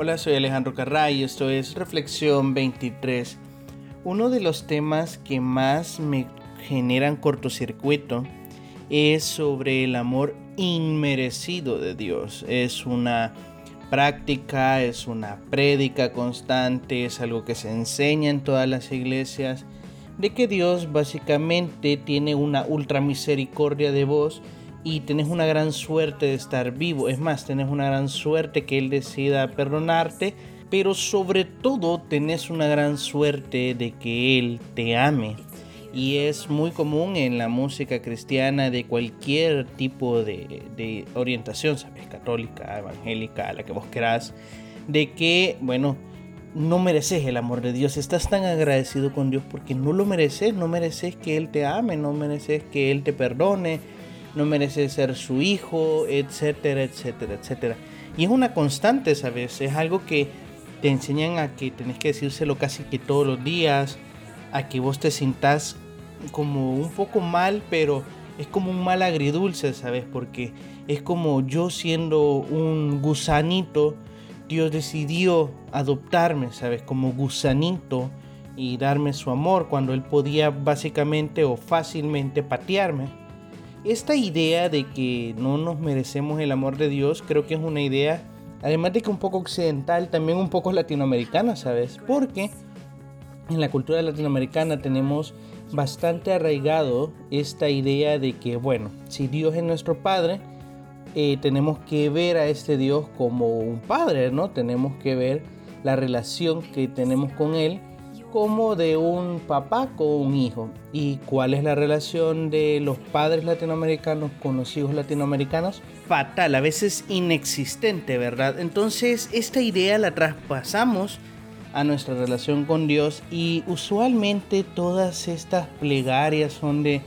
Hola, soy Alejandro Carray y esto es Reflexión 23. Uno de los temas que más me generan cortocircuito es sobre el amor inmerecido de Dios. Es una práctica, es una prédica constante, es algo que se enseña en todas las iglesias, de que Dios básicamente tiene una ultra misericordia de vos y tenés una gran suerte de estar vivo. Es más, tenés una gran suerte que Él decida perdonarte, pero sobre todo tenés una gran suerte de que Él te ame. Y es muy común en la música cristiana de cualquier tipo de, orientación, ¿sabes? Católica, evangélica, la que vos querás, de que, bueno, no mereces el amor de Dios. Estás tan agradecido con Dios porque no lo mereces, no mereces que Él te ame, no mereces que Él te perdone, no merece ser su hijo, etcétera, etcétera, etcétera. Y es una constante, ¿sabes? Es algo que te enseñan a que tenés que decírselo casi que todos los días, a que vos te sintas como un poco mal, pero es como un mal agridulce, ¿sabes? Porque es como yo siendo un gusanito, Dios decidió adoptarme, ¿sabes? Como gusanito y darme su amor cuando Él podía básicamente o fácilmente patearme. Esta idea de que no nos merecemos el amor de Dios creo que es una idea, además de que un poco occidental, también un poco latinoamericana, ¿sabes? Porque en la cultura latinoamericana tenemos bastante arraigado esta idea de que, bueno, si Dios es nuestro Padre, eh, tenemos que ver a este Dios como un Padre, ¿no? Tenemos que ver la relación que tenemos con Él como de un papá con un hijo. ¿Y cuál es la relación de los padres latinoamericanos con los hijos latinoamericanos? Fatal, a veces inexistente, ¿verdad? Entonces esta idea la traspasamos a nuestra relación con Dios y usualmente todas estas plegarias son de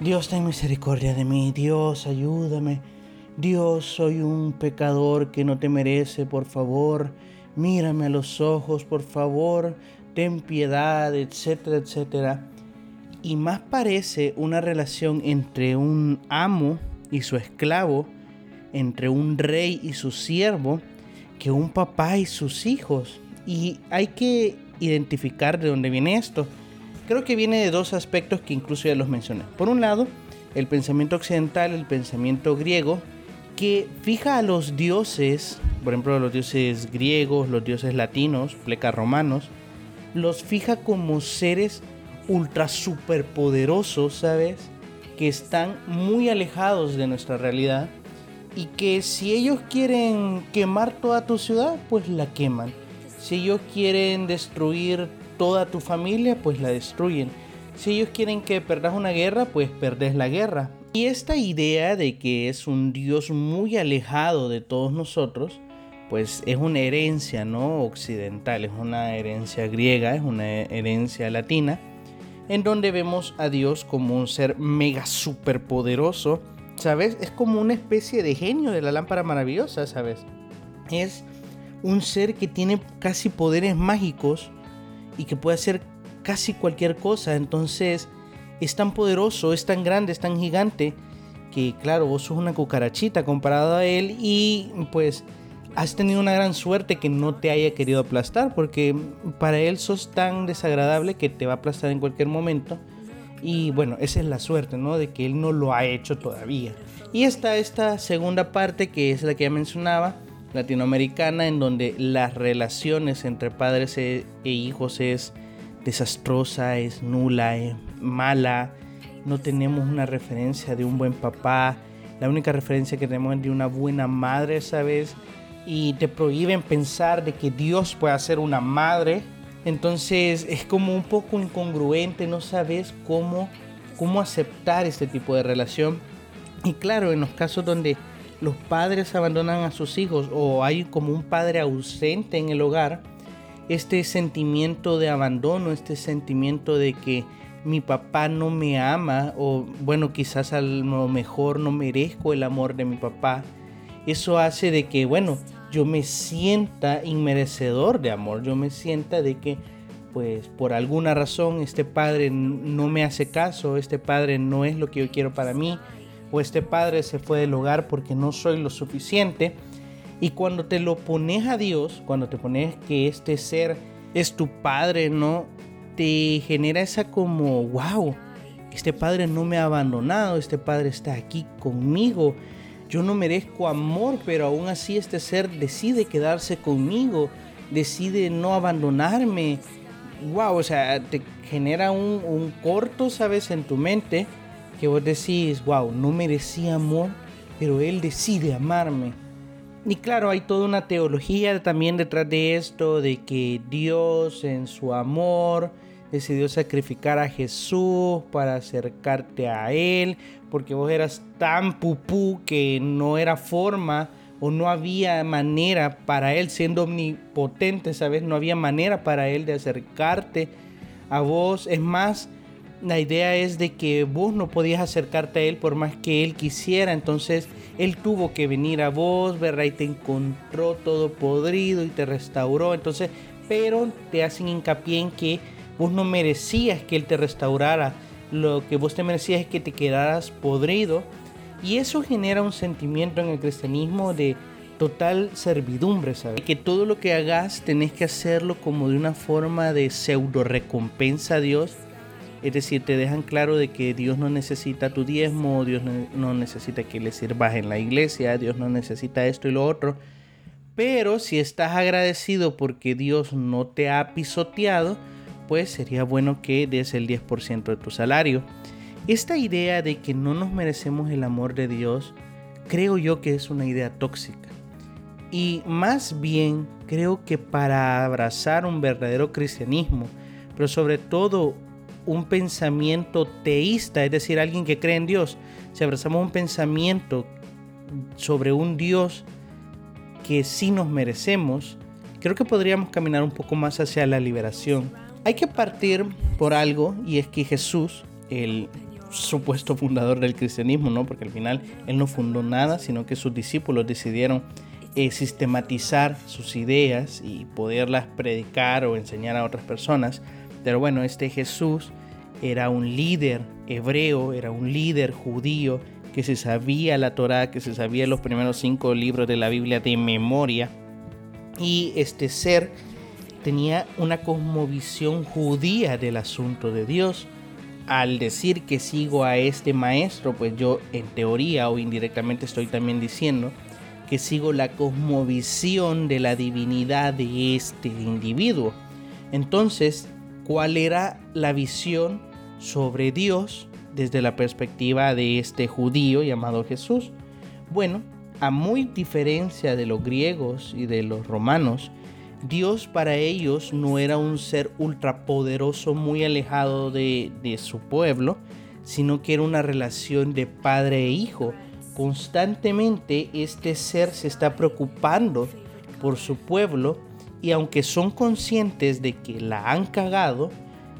Dios ten misericordia de mí, Dios ayúdame, Dios soy un pecador que no te merece, por favor, mírame a los ojos, por favor, ten piedad, etcétera, etcétera. Y más parece una relación entre un amo y su esclavo, entre un rey y su siervo, que un papá y sus hijos. Y hay que identificar de dónde viene esto. Creo que viene de dos aspectos que incluso ya los mencioné. Por un lado, el pensamiento occidental, el pensamiento griego, que fija a los dioses, por ejemplo, los dioses griegos, los dioses latinos, plecas romanos, los fija como seres ultra superpoderosos, ¿sabes? Que están muy alejados de nuestra realidad y que si ellos quieren quemar toda tu ciudad, pues la queman. Si ellos quieren destruir toda tu familia, pues la destruyen. Si ellos quieren que perdas una guerra, pues perdés la guerra. Y esta idea de que es un Dios muy alejado de todos nosotros, pues es una herencia no occidental, es una herencia griega, es una herencia latina, en donde vemos a Dios como un ser mega superpoderoso, ¿sabes? Es como una especie de genio de la lámpara maravillosa, ¿sabes? Es un ser que tiene casi poderes mágicos y que puede hacer casi cualquier cosa, entonces es tan poderoso, es tan grande, es tan gigante, que claro, vos sos una cucarachita comparado a él y pues has tenido una gran suerte que no te haya querido aplastar, porque para él sos tan desagradable que te va a aplastar en cualquier momento. Y bueno, esa es la suerte, ¿no? De que él no lo ha hecho todavía. Y está esta segunda parte que es la que ya mencionaba, latinoamericana, en donde las relaciones entre padres e, e hijos es desastrosa, es nula, es mala. No tenemos una referencia de un buen papá. La única referencia que tenemos es de una buena madre, ¿sabes? Y te prohíben pensar de que Dios puede ser una madre. Entonces es como un poco incongruente, no sabes cómo, cómo aceptar este tipo de relación. Y claro, en los casos donde los padres abandonan a sus hijos o hay como un padre ausente en el hogar, este sentimiento de abandono, este sentimiento de que mi papá no me ama o bueno, quizás a lo mejor no merezco el amor de mi papá, eso hace de que, bueno, yo me sienta inmerecedor de amor, yo me sienta de que, pues, por alguna razón este padre no me hace caso, este padre no es lo que yo quiero para mí, o este padre se fue del hogar porque no soy lo suficiente. Y cuando te lo pones a Dios, cuando te pones que este ser es tu padre, ¿no? Te genera esa como, wow, este padre no me ha abandonado, este padre está aquí conmigo. Yo no merezco amor, pero aún así este ser decide quedarse conmigo, decide no abandonarme. Wow, o sea, te genera un, un corto, ¿sabes? En tu mente que vos decís, wow, no merecía amor, pero él decide amarme. Y claro, hay toda una teología también detrás de esto, de que Dios en su amor decidió sacrificar a Jesús para acercarte a Él, porque vos eras tan pupú que no era forma o no había manera para Él, siendo omnipotente, ¿sabes? No había manera para Él de acercarte a vos. Es más, la idea es de que vos no podías acercarte a Él por más que Él quisiera, entonces Él tuvo que venir a vos, ¿verdad? Y te encontró todo podrido y te restauró, entonces, pero te hacen hincapié en que vos no merecías que Él te restaurara, lo que vos te merecías es que te quedaras podrido, y eso genera un sentimiento en el cristianismo de total servidumbre, ¿sabes? Que todo lo que hagas tenés que hacerlo como de una forma de pseudo recompensa a Dios es decir, te dejan claro de que Dios no necesita tu diezmo, Dios no, necesita que le sirvas en la iglesia, Dios no necesita esto y lo otro. Pero si estás agradecido porque Dios no te ha pisoteado, pues sería bueno que des el 10% de tu salario. Esta idea de que no nos merecemos el amor de Dios, creo yo que es una idea tóxica. Y más bien creo que para abrazar un verdadero cristianismo, pero sobre todo un pensamiento teísta, es decir, alguien que cree en Dios, si abrazamos un pensamiento sobre un Dios que sí nos merecemos, creo que podríamos caminar un poco más hacia la liberación. Hay que partir por algo y es que Jesús, el supuesto fundador del cristianismo, ¿no? Porque al final él no fundó nada, sino que sus discípulos decidieron eh, sistematizar sus ideas y poderlas predicar o enseñar a otras personas. Pero bueno, este Jesús era un líder hebreo, era un líder judío que se sabía la Torá, que se sabía los primeros cinco libros de la Biblia de memoria. Y este ser tenía una cosmovisión judía del asunto de Dios. Al decir que sigo a este maestro, pues yo en teoría o indirectamente estoy también diciendo que sigo la cosmovisión de la divinidad de este individuo. Entonces, cuál era la visión sobre Dios desde la perspectiva de este judío llamado Jesús. Bueno, a muy diferencia de los griegos y de los romanos, Dios para ellos no era un ser ultrapoderoso muy alejado de, de su pueblo, sino que era una relación de padre e hijo. Constantemente este ser se está preocupando por su pueblo y aunque son conscientes de que la han cagado,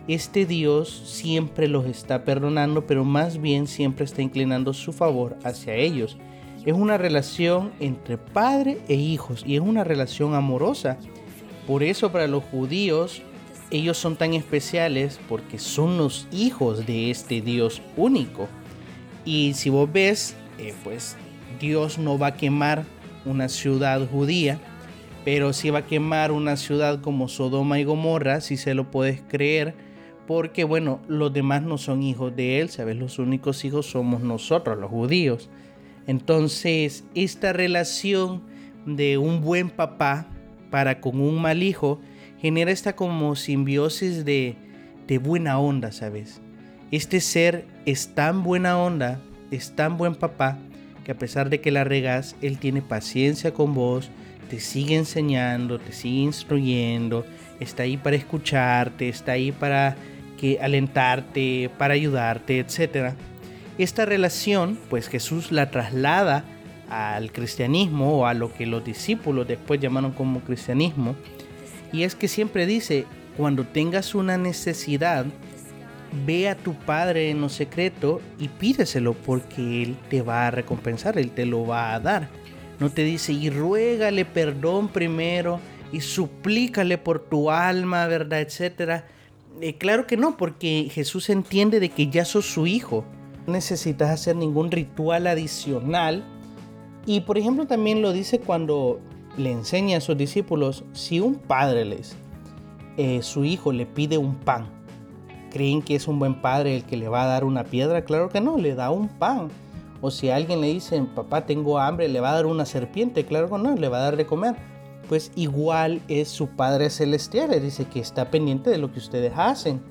este Dios siempre los está perdonando, pero más bien siempre está inclinando su favor hacia ellos. Es una relación entre padre e hijos y es una relación amorosa. Por eso para los judíos ellos son tan especiales porque son los hijos de este Dios único. Y si vos ves, eh, pues Dios no va a quemar una ciudad judía, pero si va a quemar una ciudad como Sodoma y Gomorra, si se lo puedes creer, porque bueno, los demás no son hijos de él, ¿sabes? Los únicos hijos somos nosotros, los judíos. Entonces, esta relación de un buen papá para con un mal hijo genera esta como simbiosis de, de buena onda, ¿sabes? Este ser es tan buena onda, es tan buen papá, que a pesar de que la regas, él tiene paciencia con vos, te sigue enseñando, te sigue instruyendo, está ahí para escucharte, está ahí para que alentarte, para ayudarte, etc. Esta relación, pues Jesús la traslada al cristianismo o a lo que los discípulos después llamaron como cristianismo, y es que siempre dice, cuando tengas una necesidad, ve a tu Padre en lo secreto y pídeselo porque Él te va a recompensar, Él te lo va a dar. No te dice, y ruégale perdón primero y suplícale por tu alma, ¿verdad? Etcétera. Eh, claro que no, porque Jesús entiende de que ya sos su hijo. No necesitas hacer ningún ritual adicional Y por ejemplo también lo dice cuando le enseña a sus discípulos, si un padre les, eh, su hijo le pide un pan, ¿creen que es un buen padre el que le va a dar una piedra? Claro que no, le da un pan. O si alguien le dice, papá, tengo hambre, le va a dar una serpiente, claro que no, le va a dar de comer. Pues igual es su Padre Celestial, le dice que está pendiente de lo que ustedes hacen.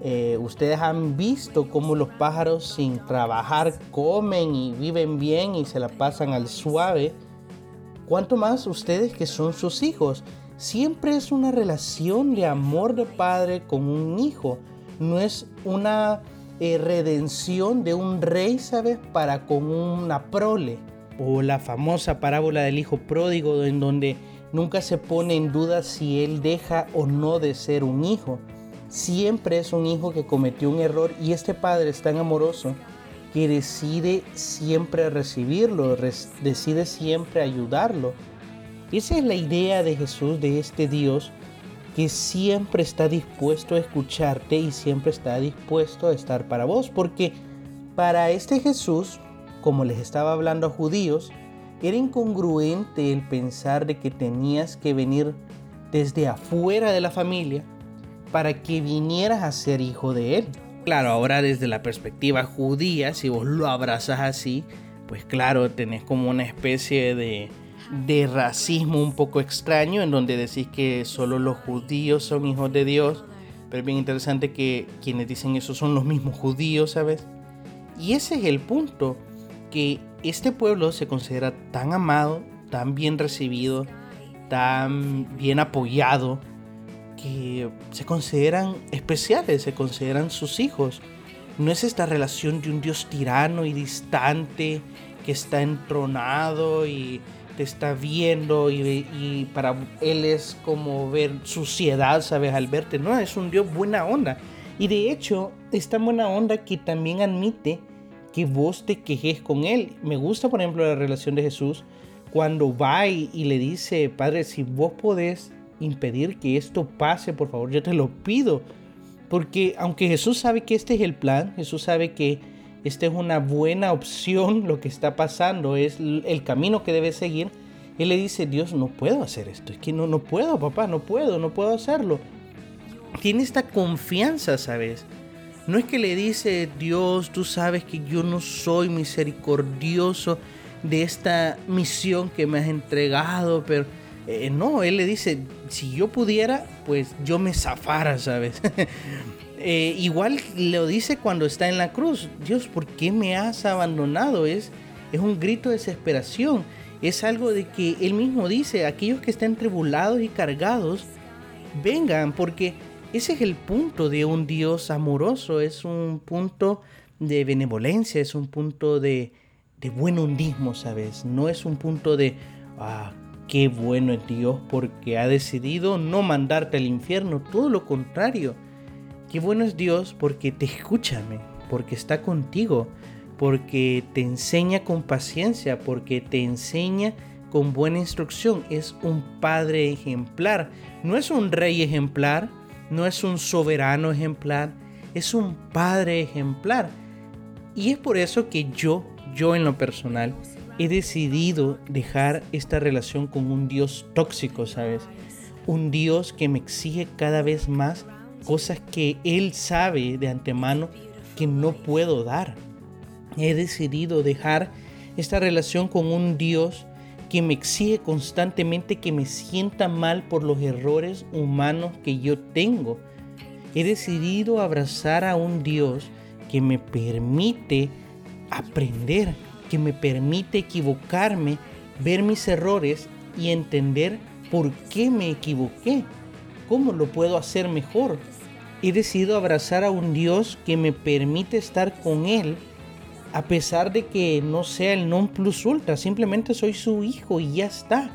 Eh, ustedes han visto cómo los pájaros sin trabajar comen y viven bien y se la pasan al suave. ¿Cuánto más ustedes que son sus hijos? Siempre es una relación de amor de padre con un hijo. No es una eh, redención de un rey, ¿sabes? Para con una prole. O la famosa parábola del hijo pródigo, en donde nunca se pone en duda si él deja o no de ser un hijo. Siempre es un hijo que cometió un error y este padre es tan amoroso que decide siempre recibirlo, decide siempre ayudarlo. Esa es la idea de Jesús, de este Dios que siempre está dispuesto a escucharte y siempre está dispuesto a estar para vos, porque para este Jesús, como les estaba hablando a judíos, era incongruente el pensar de que tenías que venir desde afuera de la familia para que vinieras a ser hijo de él. Claro, ahora desde la perspectiva judía, si vos lo abrazas así, pues claro, tenés como una especie de de racismo un poco extraño en donde decís que solo los judíos son hijos de Dios, pero es bien interesante que quienes dicen eso son los mismos judíos, ¿sabes? Y ese es el punto, que este pueblo se considera tan amado, tan bien recibido, tan bien apoyado, que se consideran especiales, se consideran sus hijos. No es esta relación de un Dios tirano y distante que está entronado y te está viendo y, para él es como ver suciedad, ¿sabes? Al verte, no, es un Dios buena onda. Y de hecho, es tan buena onda que también admite que vos te quejes con él. Me gusta, por ejemplo, la relación de Jesús cuando va y le dice, Padre, si vos podés impedir que esto pase, por favor, yo te lo pido. Porque aunque Jesús sabe que este es el plan, Jesús sabe que esta es una buena opción, lo que está pasando es el camino que debe seguir. Él le dice, Dios, no puedo hacer esto, es que no, no puedo, papá, no puedo, no puedo hacerlo. Tiene esta confianza, ¿sabes? No es que le dice, Dios, tú sabes que yo no soy misericordioso de esta misión que me has entregado, pero eh, no, él le dice, si yo pudiera, pues yo me zafara, ¿sabes? Eh, igual lo dice cuando está en la cruz, Dios, ¿por qué me has abandonado? Es, es un grito de desesperación, es algo de que él mismo dice, aquellos que estén tribulados y cargados, vengan, porque ese es el punto de un Dios amoroso, es un punto de benevolencia, es un punto de, de buen hundismo, ¿sabes? No es un punto de, ah, qué bueno es Dios porque ha decidido no mandarte al infierno, todo lo contrario Qué bueno es Dios porque te escucha, porque está contigo, porque te enseña con paciencia, porque te enseña con buena instrucción. Es un padre ejemplar. No es un rey ejemplar, no es un soberano ejemplar, es un padre ejemplar. Y es por eso que yo, yo en lo personal, he decidido dejar esta relación con un Dios tóxico, ¿sabes? Un Dios que me exige cada vez más cosas que Él sabe de antemano que no puedo dar. He decidido dejar esta relación con un Dios que me exige constantemente que me sienta mal por los errores humanos que yo tengo. He decidido abrazar a un Dios que me permite aprender, que me permite equivocarme, ver mis errores y entender por qué me equivoqué, cómo lo puedo hacer mejor he decidido abrazar a un Dios que me permite estar con Él a pesar de que no sea el non plus ultra, simplemente soy su hijo y ya está.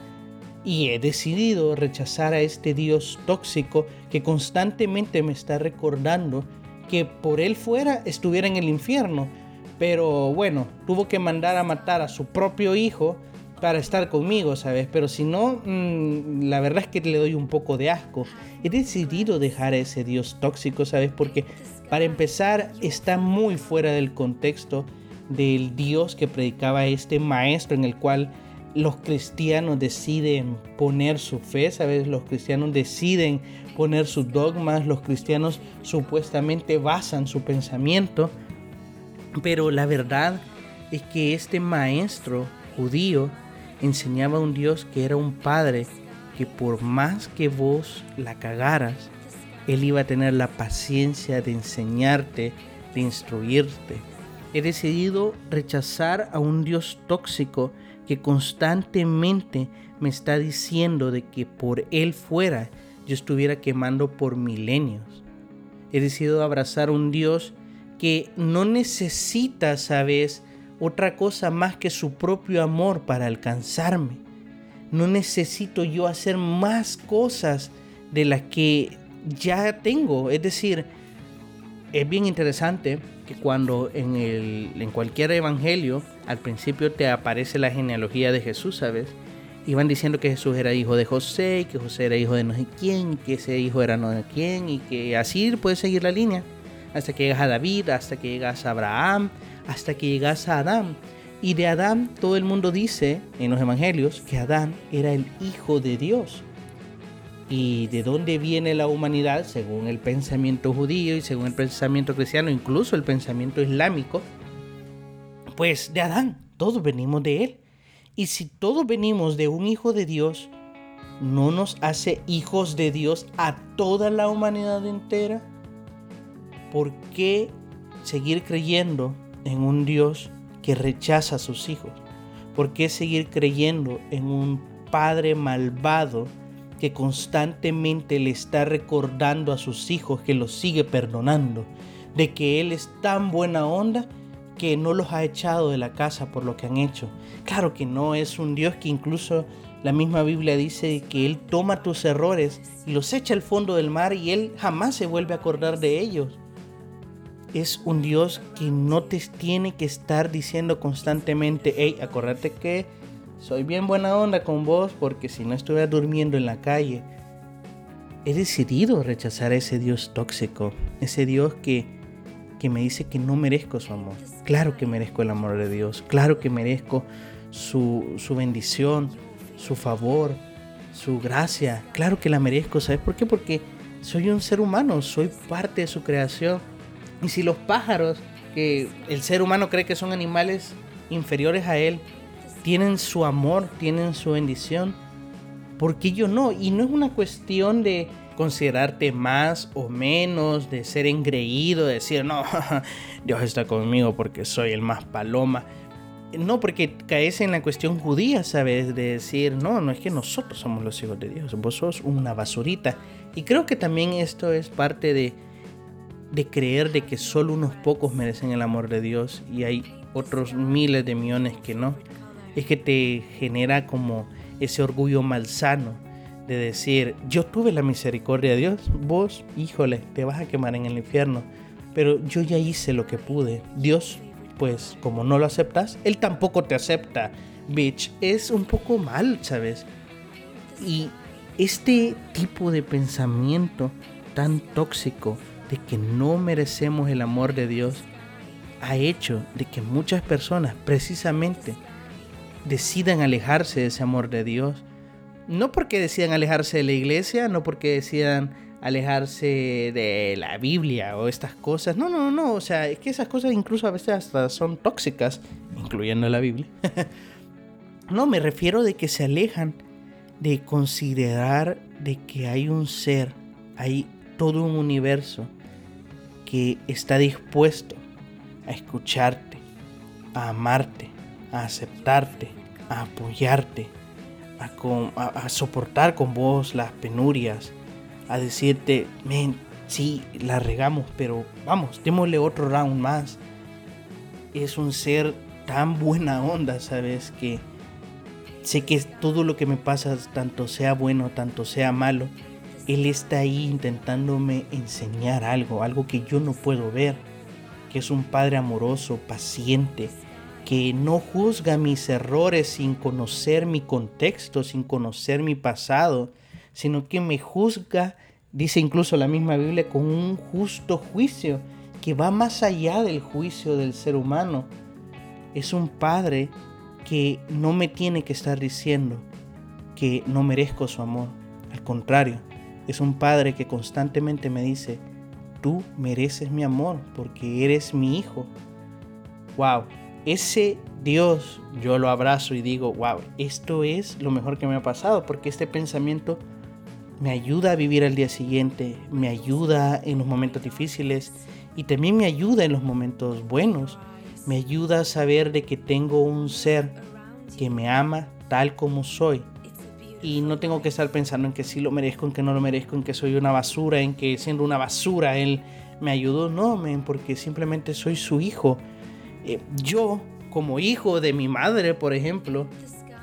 Y he decidido rechazar a este Dios tóxico que constantemente me está recordando que por él fuera estuviera en el infierno. Pero bueno, tuvo que mandar a matar a su propio hijo para estar conmigo, ¿sabes? Pero si no, mm, la verdad es que le doy un poco de asco. He decidido dejar a ese Dios tóxico, ¿sabes? Porque para empezar está muy fuera del contexto. del Dios que predicaba este maestro en el cual los cristianos deciden poner su fe, ¿sabes? Los cristianos deciden poner sus dogmas, los cristianos supuestamente basan su pensamiento, pero la verdad es que este maestro judío enseñaba a un Dios que era un padre que por más que vos la cagaras, él iba a tener la paciencia de enseñarte, de instruirte. He decidido rechazar a un Dios tóxico que constantemente me está diciendo de que por Él fuera yo estuviera quemando por milenios. He decidido abrazar a un Dios que no necesita, sabes, otra cosa más que su propio amor para alcanzarme. No necesito yo hacer más cosas de las que ya tengo. Es decir, es bien interesante que cuando en, el, en cualquier evangelio al principio te aparece la genealogía de Jesús, ¿sabes? Iban diciendo que Jesús era hijo de José, que José era hijo de no sé quién, que ese hijo era no sé quién, y que así puedes seguir la línea. Hasta que llegas a David, hasta que llegas a Abraham, hasta que llegas a Adán. Y de Adán todo el mundo dice en los evangelios que Adán era el hijo de Dios y de dónde viene la humanidad según el pensamiento judío y según el pensamiento cristiano, incluso el pensamiento islámico, pues de Adán, todos venimos de él. Y si todos venimos de un hijo de Dios, ¿no nos hace hijos de Dios a toda la humanidad entera? ¿Por qué seguir creyendo en un Dios que rechaza a sus hijos? ¿Por qué seguir creyendo en un Padre malvado que constantemente le está recordando a sus hijos que los sigue perdonando, de que Él es tan buena onda que no los ha echado de la casa por lo que han hecho. Claro que no es un Dios que incluso la misma Biblia dice que Él toma tus errores y los echa al fondo del mar y Él jamás se vuelve a acordar de ellos. Es un Dios que no te tiene que estar diciendo constantemente, hey, acordate que soy bien buena onda con vos porque si no estuviera durmiendo en la calle, he decidido rechazar a ese Dios tóxico, ese Dios que, que me dice que no merezco su amor. Claro que merezco el amor de Dios, claro que merezco su, su bendición, su favor, su gracia, claro que la merezco, ¿sabes por qué? Porque soy un ser humano, soy parte de su creación. Y si los pájaros, que el ser humano cree que son animales inferiores a él, tienen su amor, tienen su bendición. porque yo no? Y no es una cuestión de considerarte más o menos, de ser engreído, de decir, no, Dios está conmigo porque soy el más paloma. No, porque caes en la cuestión judía, ¿sabes? De decir, no, no es que nosotros somos los hijos de Dios, vos sos una basurita. Y creo que también esto es parte de, de creer de que solo unos pocos merecen el amor de Dios y hay otros miles de millones que no es que te genera como ese orgullo malsano de decir, yo tuve la misericordia de Dios, vos, híjole, te vas a quemar en el infierno, pero yo ya hice lo que pude. Dios, pues como no lo aceptas, Él tampoco te acepta, bitch. Es un poco mal, ¿sabes? Y este tipo de pensamiento tan tóxico de que no merecemos el amor de Dios ha hecho de que muchas personas precisamente decidan alejarse de ese amor de Dios. No porque decidan alejarse de la iglesia, no porque decidan alejarse de la Biblia o estas cosas. No, no, no, o sea, es que esas cosas incluso a veces hasta son tóxicas, incluyendo la Biblia. no, me refiero de que se alejan de considerar de que hay un ser, hay todo un universo que está dispuesto a escucharte, a amarte, a aceptarte, a apoyarte, a, soportar con vos las penurias, a decirte, men, sí, la regamos, pero vamos, démosle otro round más. Es un ser tan buena onda, ¿sabes? Que sé que todo lo que me pasa, tanto sea bueno, tanto sea malo, Él está ahí intentándome enseñar algo, algo que yo no puedo ver, que es un Padre amoroso, paciente, que no juzga mis errores sin conocer mi contexto, sin conocer mi pasado, sino que me juzga, dice incluso la misma Biblia, con un justo juicio que va más allá del juicio del ser humano. es un padre que no me tiene que estar diciendo que no merezco su amor. Al contrario, es un padre que constantemente me dice, tú mereces mi amor porque eres mi hijo. Wow, ese Dios yo lo abrazo y digo, wow, esto es lo mejor que me ha pasado porque este pensamiento me ayuda a vivir al día siguiente, me ayuda en los momentos difíciles y también me ayuda en los momentos buenos. Me ayuda a saber de que tengo un ser que me ama tal como soy. Y no tengo que estar pensando en que sí lo merezco, en que no lo merezco, en que soy una basura, en que siendo una basura él me ayudó. No, men, porque simplemente soy su hijo. Eh, yo, como hijo de mi madre, por ejemplo,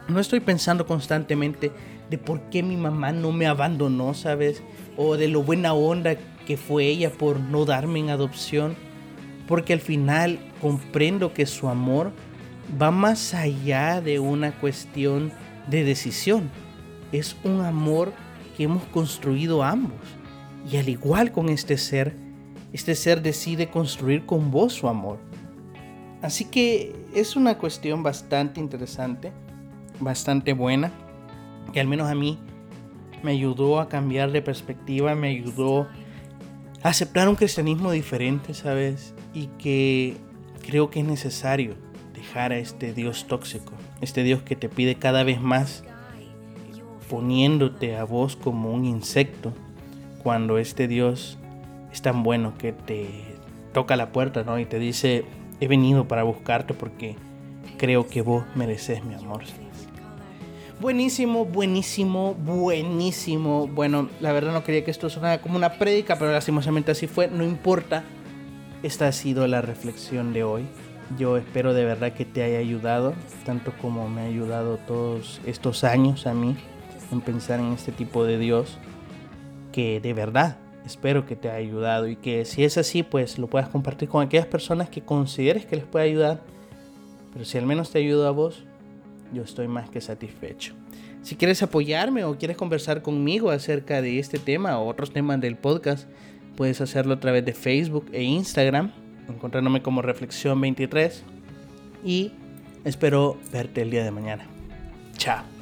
no estoy pensando constantemente de por qué mi mamá no me abandonó, ¿sabes? O de lo buena onda que fue ella por no darme en adopción. Porque al final comprendo que su amor va más allá de una cuestión de decisión. Es un amor que hemos construido ambos. Y al igual con este ser, este ser decide construir con vos su amor. Así que es una cuestión bastante interesante, bastante buena que al menos a mí me ayudó a cambiar de perspectiva, me ayudó a aceptar un cristianismo diferente, ¿sabes? Y que creo que es necesario dejar a este Dios tóxico, este Dios que te pide cada vez más, poniéndote a vos como un insecto, cuando este Dios es tan bueno que te toca la puerta, ¿no? Y te dice, he venido para buscarte porque creo que vos mereces mi amor. Buenísimo, buenísimo, buenísimo. Bueno, la verdad no quería que esto sonara como una prédica, pero lastimosamente así fue. No importa. Esta ha sido la reflexión de hoy. Yo espero de verdad que te haya ayudado, tanto como me ha ayudado todos estos años a mí en pensar en este tipo de Dios, que de verdad espero que te haya ayudado y que si es así, pues lo puedas compartir con aquellas personas que consideres que les puede ayudar. Pero si al menos te ayuda a vos, yo estoy más que satisfecho. Si quieres apoyarme o quieres conversar conmigo acerca de este tema o otros temas del podcast, puedes hacerlo a través de Facebook e Instagram, encontrándome como Reflexión 23. Y espero verte el día de mañana. Chao.